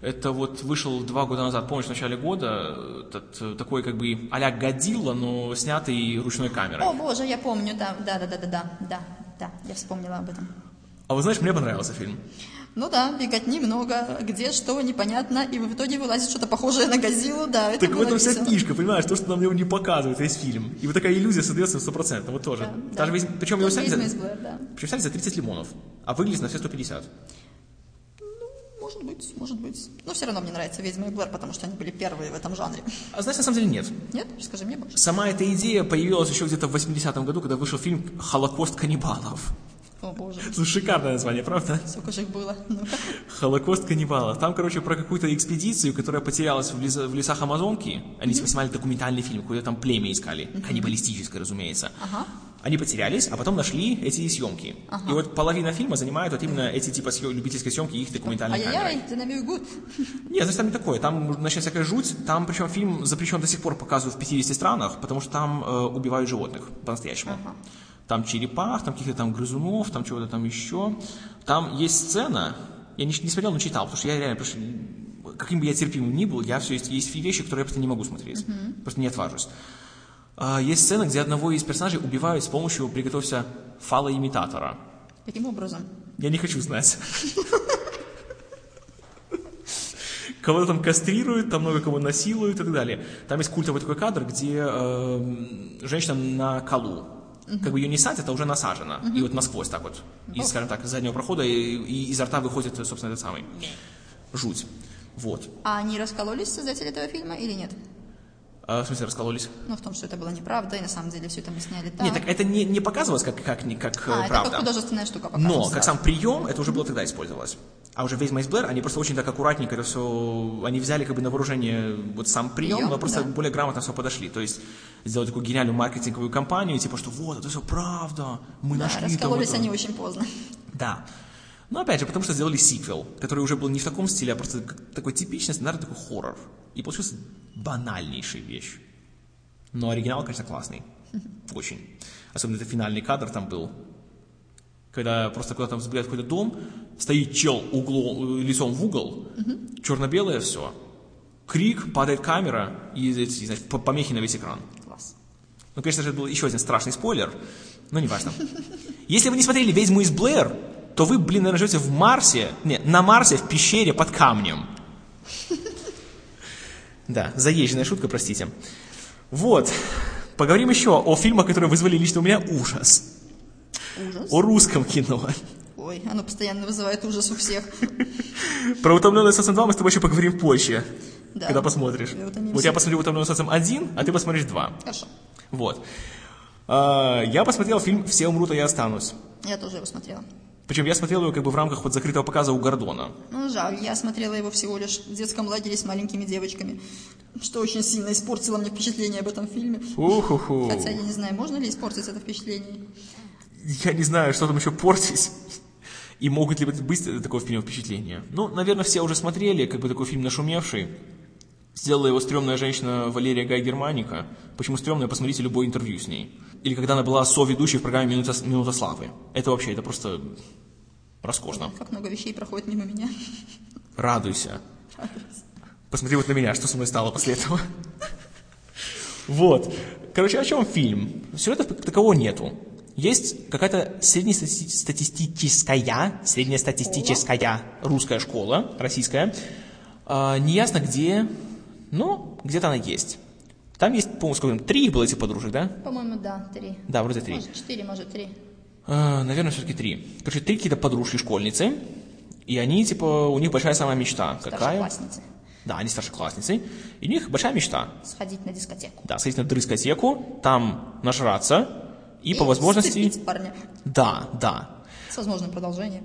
Это вот вышел два года назад, помнишь, в начале года, этот, э, такой как бы а-ля Годзилла, но снятый ручной камерой. О, боже, я помню, да, да, да, да, да, да, да, да, я вспомнила об этом. А вы знаешь, мне понравился фильм. Ну да, беготни много, где что, непонятно, и в итоге вылазит что-то похожее на Газилу, да, это Так в этом вся фишка, понимаешь, то, что нам его не показывают, весь фильм. И вот такая иллюзия создается стопроцентно, вот тоже. Да, Даже да. весь- причем его сняли «Ведьма за, Блэр», да. причем сняли за 30 лимонов, а выглядит на все 150. Может быть, может быть. Но все равно мне нравится «Ведьма и Блэр», потому что они были первые в этом жанре. А знаешь, на самом деле нет. Нет? Скажи мне больше. Сама эта идея появилась еще где-то в 80-м году, когда вышел фильм «Холокост каннибалов». О, боже. Слушай, шикарное название, правда? Сколько же их было? Ну-ка. Холокост каннибалов. Там, короче, про какую-то экспедицию, которая потерялась в, лес- в лесах Амазонки. Они типа снимали документальный фильм, какое-то там племя искали. Каннибалистическое, разумеется. Ага. Они потерялись, а потом нашли эти съемки. И вот половина фильма занимает вот именно эти типа съё- любительской съемки их документальной камерой. Ай-яй-яй, динамик гуд. Нет, значит, там не такое. Там начнется всякая жуть. Там, причем, фильм запрещен до сих пор показывают в 50 странах, потому что там э, убивают животных по-настоящему. Там черепах, там каких-то там грызунов, там чего-то там еще. Там есть сцена, я не, не смотрел, но читал, потому что я реально, что, каким бы я терпимым ни был, я все есть, есть вещи, которые я просто не могу смотреть. Просто не отважусь. А, есть сцена, где одного из персонажей убивают с помощью, приготовься, фалоимитатора. Каким образом? Я не хочу знать. Кого-то там кастрируют, там много кого насилуют и так далее. Там есть культовый такой кадр, где э, женщина на колу. Как бы ее не садят, а уже насажена. И вот насквозь так вот. И, скажем так, из заднего прохода и, и изо рта выходит, собственно, этот самый. Жуть. Вот. А они раскололись, создатели этого фильма, или нет? А, в смысле, раскололись? Ну, в том, что это была неправда, и на самом деле все это мы сняли так. Нет, так это не, не показывалось как, как, не- как э, а, это правда. как художественная штука. Но, как сам прием, это уже было тогда использовалось. А уже «Ведьма из Блэр», они просто очень так аккуратненько это все... Они взяли как бы на вооружение вот сам прием, Прием, но просто да. более грамотно все подошли. То есть сделать такую гениальную маркетинговую кампанию, типа, что вот, это все правда, мы Да, нашли там раскололись это». они очень поздно. Да. Но опять же, потому что сделали сиквел, который уже был не в таком стиле, а просто такой типичный, стандартный такой хоррор. И получился банальнейшая вещь. Но оригинал, конечно, классный. Очень. Особенно это финальный кадр там был. Когда просто куда-то там взгляд в какой-то дом, стоит чел углом, лицом в угол, черно-белое все. Крик, падает камера и знаете, по- помехи на весь экран. Класс. Ну, конечно же, это был еще один страшный спойлер, но неважно. Если вы не смотрели «Ведьму из Блэр», то вы, блин, наверное, живете в Марсе, не, на Марсе в пещере под камнем. Да, заезженная шутка, простите. Вот, поговорим еще о фильмах, которые вызвали лично у меня ужас. Ужас. О русском кино. Ой, оно постоянно вызывает ужас у всех. Про «Утомленный социум 2» мы с тобой еще поговорим позже, Да. когда посмотришь. Утомимся. Вот я посмотрю «Утомленный социум 1», а ты посмотришь 2. Хорошо. Вот. А, Я посмотрел фильм «Все умрут, а я останусь». Я тоже его смотрела. Причем я смотрел его как бы в рамках вот закрытого показа у Гордона. Ну, жаль, я смотрела его всего лишь в детском лагере с маленькими девочками, что очень сильно испортило мне впечатление об этом фильме. Уху-ху. Хотя я не знаю, можно ли испортить это впечатление. Я не знаю, что там еще портить. И могут ли быть такое в фильме впечатление. Ну, наверное, все уже смотрели, как бы такой фильм нашумевший. Сделала его стрёмная женщина Валерия Гай Германика. Почему стрёмная? Посмотрите любое интервью с ней. Или когда она была со-ведущей в программе «Минута, «Минута славы». Это вообще, это просто роскошно. Как много вещей проходит мимо меня. Радуйся. Посмотри вот на меня, что со мной стало после этого. Вот. Короче, о чем фильм? Сюжета как такового нету. Есть какая-то среднестатистическая, среднестатистическая русская школа, российская. А, неясно где, но где-то она есть. Там есть, по-моему, сколько там, три их было этих подружек, да? По-моему, да, три. Да, вроде три. Может, четыре, может, три. А, наверное, все-таки три. Короче, три какие-то подружки-школьницы, и они, типа, у них большая самая мечта. Какая? Да, они старшеклассницы. И у них большая мечта. Сходить на дискотеку. Да, сходить на дискотеку, там нажраться и, по возможности... парня. Да, да. С возможным продолжением.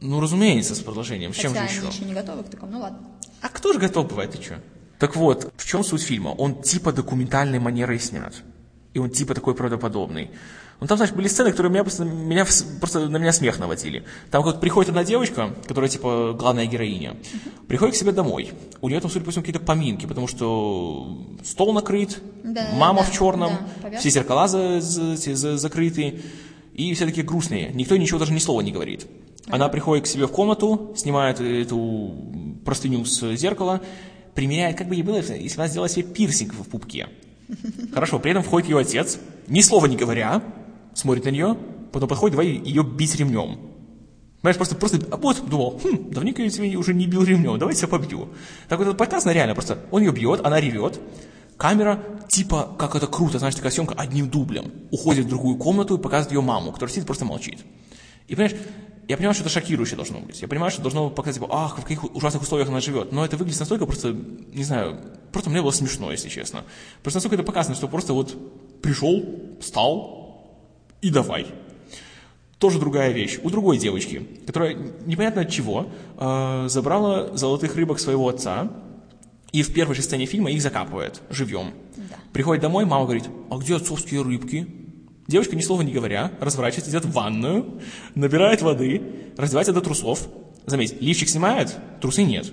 Ну, разумеется, с продолжением. С чем же они еще? еще не готовы к такому. Ну ладно. А кто же готов бывает, ты что? Так вот, в чем суть фильма? Он типа документальной манерой снят. И он типа такой правдоподобный. Ну там, знаешь, были сцены, которые меня просто, меня, просто на меня смех наводили. Там как приходит одна девочка, которая типа главная героиня, приходит к себе домой. У нее там, судя по всему, какие-то поминки, потому что стол накрыт, Да, мама да, в черном, да, все зеркала за- за- за- за- закрыты, и все такие грустные. Никто ничего даже ни слова не говорит. Она приходит к себе в комнату, снимает эту простыню с зеркала, примеряет, как бы ей было, если она сделала себе пирсинг в пупке. Хорошо, при этом входит ее отец, ни слова не говоря, смотрит на нее, потом подходит, давай ее бить ремнем. Понимаешь, просто, просто, а вот, думал, хм, давненько я тебя уже не бил ремнем, давай тебя побью. Так вот, это показано реально, просто он ее бьет, она ревет, камера, типа, как это круто, знаешь, такая съемка одним дублем, уходит в другую комнату и показывает ее маму, которая сидит просто молчит. И понимаешь, Я понимаю, что это шокирующе должно быть. Я понимаю, что должно показать, типа, ах, в каких ужасных условиях она живет. Но это выглядит настолько просто, не знаю, просто мне было смешно, если честно. Просто настолько это показано, что просто вот пришел, встал и давай. Тоже другая вещь. У другой девочки, которая непонятно от чего э, забрала золотых рыбок своего отца, и в первой же сцене фильма их закапывает живьем. Да. Приходит домой, мама говорит, а где отцовские рыбки? Девочка, ни слова не говоря, разворачивается, идет в ванную, набирает воды, раздевается до трусов. Заметь, лифчик снимает, трусы нет.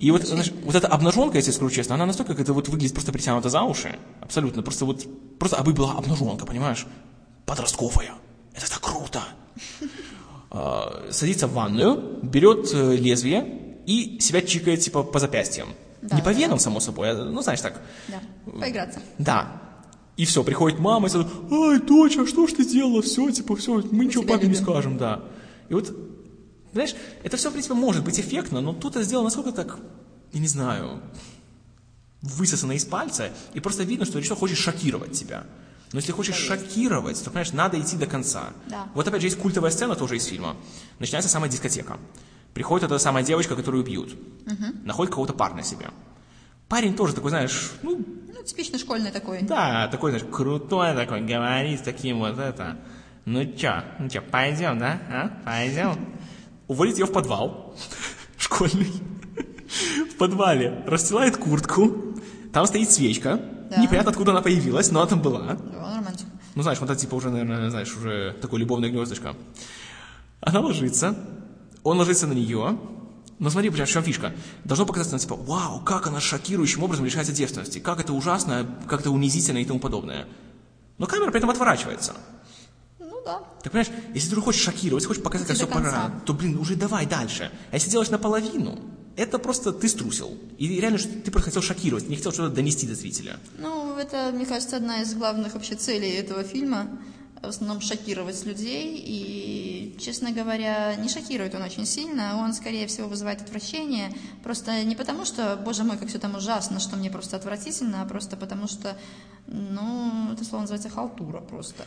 И вот, знаешь, вот эта обнаженка, если скажу честно, она настолько как-то вот выглядит просто притянута за уши. Абсолютно. Просто вот, просто абы была обнаженка, понимаешь? Подростковая. Это так круто. А, Садится в ванную, берет э, лезвие и себя чикает, типа, по запястьям. Да, Не по венам, само собой, а, ну, знаешь, так. Да, поиграться. Да. И все, приходит мама и сразу, ай, дочь, а что ж ты сделала? Все, типа, все, мы ничего папе не любим». скажем, да. И вот, знаешь, это все, в принципе, может быть эффектно, но тут это сделано насколько так, я не знаю, высосано из пальца, и просто видно, что режиссер хочет шокировать тебя. Но если хочешь шокировать, то, понимаешь, надо идти до конца. Да. Вот опять же есть культовая сцена тоже из фильма. Начинается самая дискотека. Приходит эта самая девочка, которую бьют. Находит кого-то парня себе. Парень тоже такой, знаешь, ну, Ну, типичный школьный такой. да, такой, знаешь, крутой такой, говорит с таким вот это. Ну чё, ну чё, пойдем, да? А? Пойдем. Уводит ее в подвал школьный. В подвале расстилает куртку. Там стоит свечка. Да. Непонятно, откуда она появилась, но она там была. Да, романтика. Ну, знаешь, вот это типа уже, наверное, знаешь, уже такое любовное гнездышко. Она ложится, он ложится на нее. Но смотри, в чем фишка. Должно показаться, типа, вау, как она шокирующим образом лишается девственности. Как это ужасно, как это унизительно и тому подобное. Но камера при этом отворачивается. Ну да. Так понимаешь, если ты хочешь шокировать, если хочешь показать, как все пора, то, блин, уже давай дальше. А если делаешь наполовину, это просто ты струсил. И реально, что ты просто хотел шокировать, не хотел что-то донести до зрителя. Ну, это, мне кажется, одна из главных вообще целей этого фильма. В основном шокировать людей. И, честно говоря, не шокирует он очень сильно. Он, скорее всего, вызывает отвращение. Просто не потому, что, боже мой, как все там ужасно, что мне просто отвратительно, а просто потому что, ну, это слово называется халтура просто.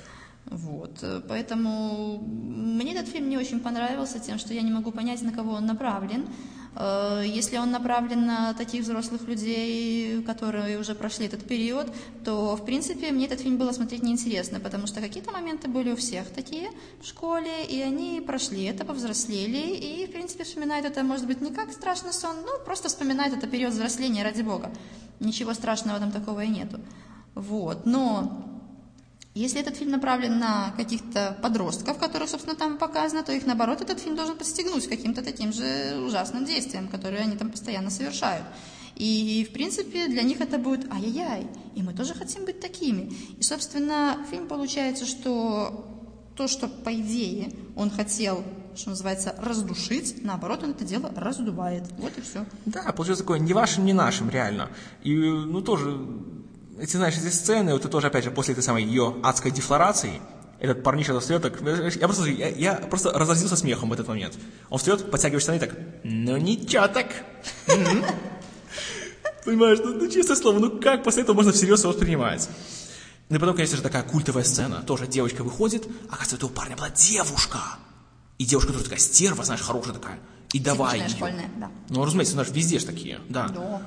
Вот, поэтому мне этот фильм не очень понравился тем, что я не могу понять, на кого он направлен. Э, Если он направлен на таких взрослых людей, которые уже прошли этот период, то, в принципе, мне этот фильм было смотреть неинтересно, потому что какие-то моменты были у всех такие в школе, и они прошли это, повзрослели, и, в принципе, вспоминают это, может быть, не как страшный сон, ну, просто вспоминают это период взросления, ради бога. Ничего страшного там такого и нету. Вот, но если этот фильм направлен на каких-то подростков, которых, собственно, там показано, то их, наоборот, этот фильм должен подстегнуть каким-то таким же ужасным действием, которые они там постоянно совершают. И, в принципе, для них это будет ай-яй-яй, и мы тоже хотим быть такими. И, собственно, фильм получается, что то, что, по идее, он хотел, что называется, раздушить, наоборот, он это дело раздувает. Вот и все. Да, получилось такое не вашим, не нашим, реально. И, ну, тоже, эти, знаешь, эти сцены, вот и тоже, опять же, после этой самой ее адской дефлорации, этот парниша достает так, я просто, я, я просто разразился смехом в этот момент. Он встает, подтягивает штаны так, ну ничего так. Понимаешь, ну, ну, честное слово, ну как после этого можно всерьез его воспринимать? Ну и потом, конечно же, такая культовая сцена. Тоже девочка выходит, а оказывается, у этого парня была девушка. И девушка тоже такая стерва, знаешь, хорошая такая. И давай Типичная её. школьная, да. Ну, разумеется, знаешь, везде ж такие, да. Да.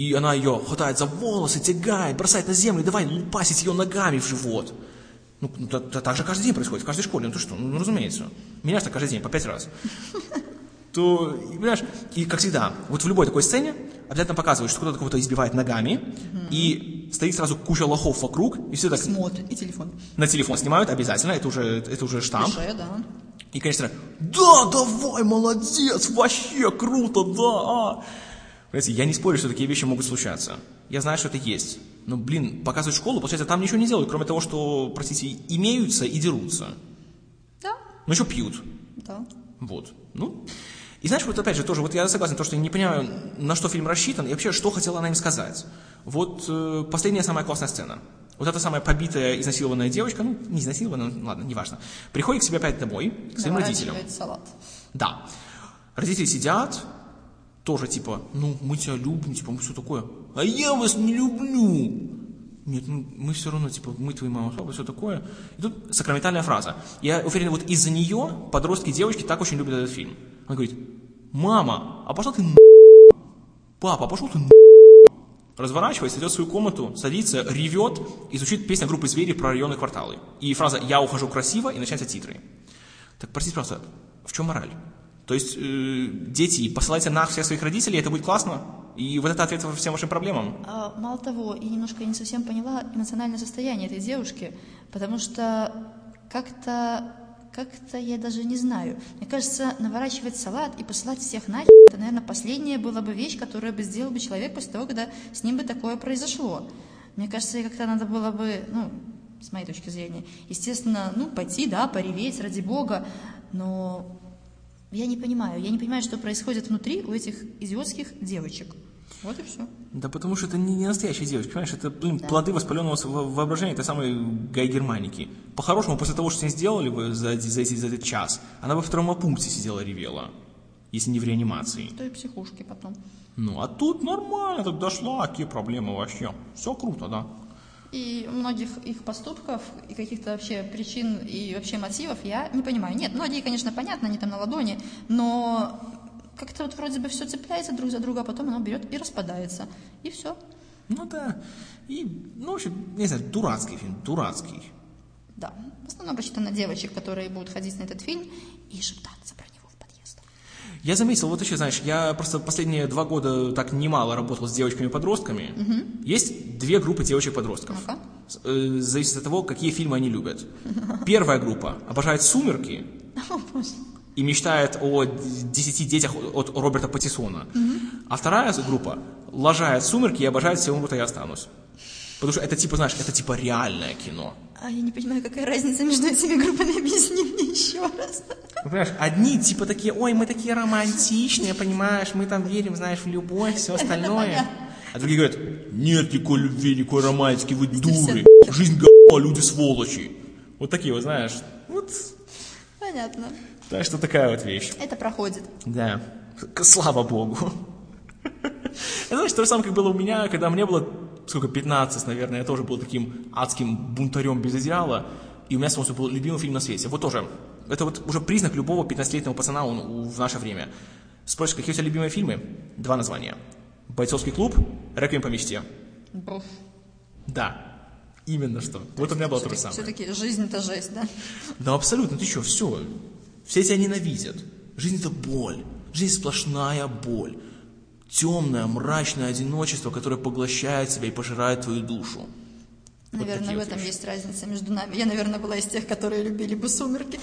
И она ее хватает за волосы, тягает, бросает на землю, давай лупасить ее ногами в живот. Ну, ну, та- та- так же каждый день происходит, в каждой школе. Ну ты что, ну, разумеется. Меня же так каждый день, по пять раз. То, и, понимаешь, и как всегда, вот в любой такой сцене обязательно показывают, что кто-то кого-то избивает ногами, и стоит сразу куча лохов вокруг, и все так Смотрит. И телефон. на телефон снимают обязательно, это уже, это уже штамп. Клише, да. И, конечно, да, давай, молодец, вообще круто, да. а». Понимаете, я не спорю, что такие вещи могут случаться. Я знаю, что это есть. Но, блин, показывают школу, получается, там ничего не делают, кроме того, что, простите, имеются и дерутся. Да, Ну, еще пьют. да. Вот. Ну, и знаешь, вот опять же, тоже, вот я согласен, то, что я не понимаю, на что фильм рассчитан, и вообще, что хотела она им сказать. Вот э, последняя самая классная сцена. Вот эта самая побитая, изнасилованная девочка, ну, не изнасилованная, ну, ладно, неважно, приходит к себе опять домой, к своим родителям. Салат. Да. Родители сидят, тоже типа, ну, мы тебя любим, типа, мы все такое. А я вас не люблю. Нет, ну, мы все равно, типа, мы твои мама, папа, все такое. И тут сакраментальная фраза. Я уверен, вот из-за нее подростки девочки так очень любят этот фильм. Она говорит, мама, а пошел ты на Папа, а пошел ты на Разворачивается, идет в свою комнату, садится, ревет и звучит песня группы «Звери» про районные кварталы. И фраза «Я ухожу красиво» и начинаются титры. Так, простите, пожалуйста, в чем мораль? То есть, э, дети, посылайте нах всех своих родителей, это будет классно? И вот это ответ всем вашим проблемам? А, мало того, я немножко не совсем поняла эмоциональное состояние этой девушки, потому что как-то как-то я даже не знаю. Мне кажется, наворачивать салат и посылать всех нахер, это, наверное, последняя была бы вещь, которую бы сделал бы человек после того, когда с ним бы такое произошло. Мне кажется, как-то надо было бы, ну, с моей точки зрения, естественно, ну, пойти, да, пореветь, ради бога, но я не понимаю, я не понимаю, что происходит внутри у этих идиотских девочек. Вот и все. Да потому что это не, не настоящие девочки, понимаешь, это, блин, да. плоды воспаленного воображения это самой Гай Германики. По-хорошему, после того, что с ней сделали бы за, за, за, за этот час, она бы в травмопункте сидела ревела, если не в реанимации. То и психушки потом. Ну, а тут нормально, тут дошла, какие проблемы вообще. Все круто, да. И многих их поступков и каких-то вообще причин и вообще мотивов я не понимаю. Нет, многие, конечно, понятно, они там на ладони, но как-то вот вроде бы все цепляется друг за друга, а потом оно берет и распадается. И все. Ну да. И, ну, в общем, не знаю, дурацкий фильм, дурацкий. Да. В основном рассчитан на девочек, которые будут ходить на этот фильм и шептаться про. Я заметил, вот еще, знаешь, я просто последние два года так немало работал с девочками-подростками. Угу. Есть две группы девочек-подростков. Ну-ка. Э, зависит от того, какие фильмы они любят. Первая группа обожает «Сумерки». И мечтает о десяти детях от Роберта Паттисона. Mm-hmm. А вторая группа лажает сумерки и обожает все умрут, а я останусь. Потому что это типа, знаешь, это типа реальное кино. А я не понимаю, какая разница между этими группами, объясни мне еще раз. Ну, понимаешь, одни типа такие, ой, мы такие романтичные, понимаешь, мы там верим, знаешь, в любовь, все остальное. А другие говорят, нет никакой любви, никакой романтики, вы дуры, жизнь г***, люди сволочи. Вот такие вот, знаешь, вот. Понятно. Так что такая вот вещь. Это проходит. Да. Слава богу. Это значит, то же самое, как было у меня, когда мне было, сколько, 15, наверное, я тоже был таким адским бунтарем без идеала, и у меня, собственно, был любимый фильм на свете. Вот тоже, это вот уже признак любого 15-летнего пацана он, в наше время. Спросишь, какие у тебя любимые фильмы? Два названия. «Бойцовский клуб», «Реквием по мечте». Буф. Да, именно что. Вот у меня было то же самое. Все-таки жизнь это жесть, да? Да, абсолютно. Ты что, все. Все тебя ненавидят. Жизнь – это боль. Жизнь – сплошная боль. Темное, мрачное одиночество, которое поглощает тебя и пожирает твою душу. Наверное, вот в этом вещи. есть разница между нами. Я, наверное, была из тех, которые любили бы сумерки.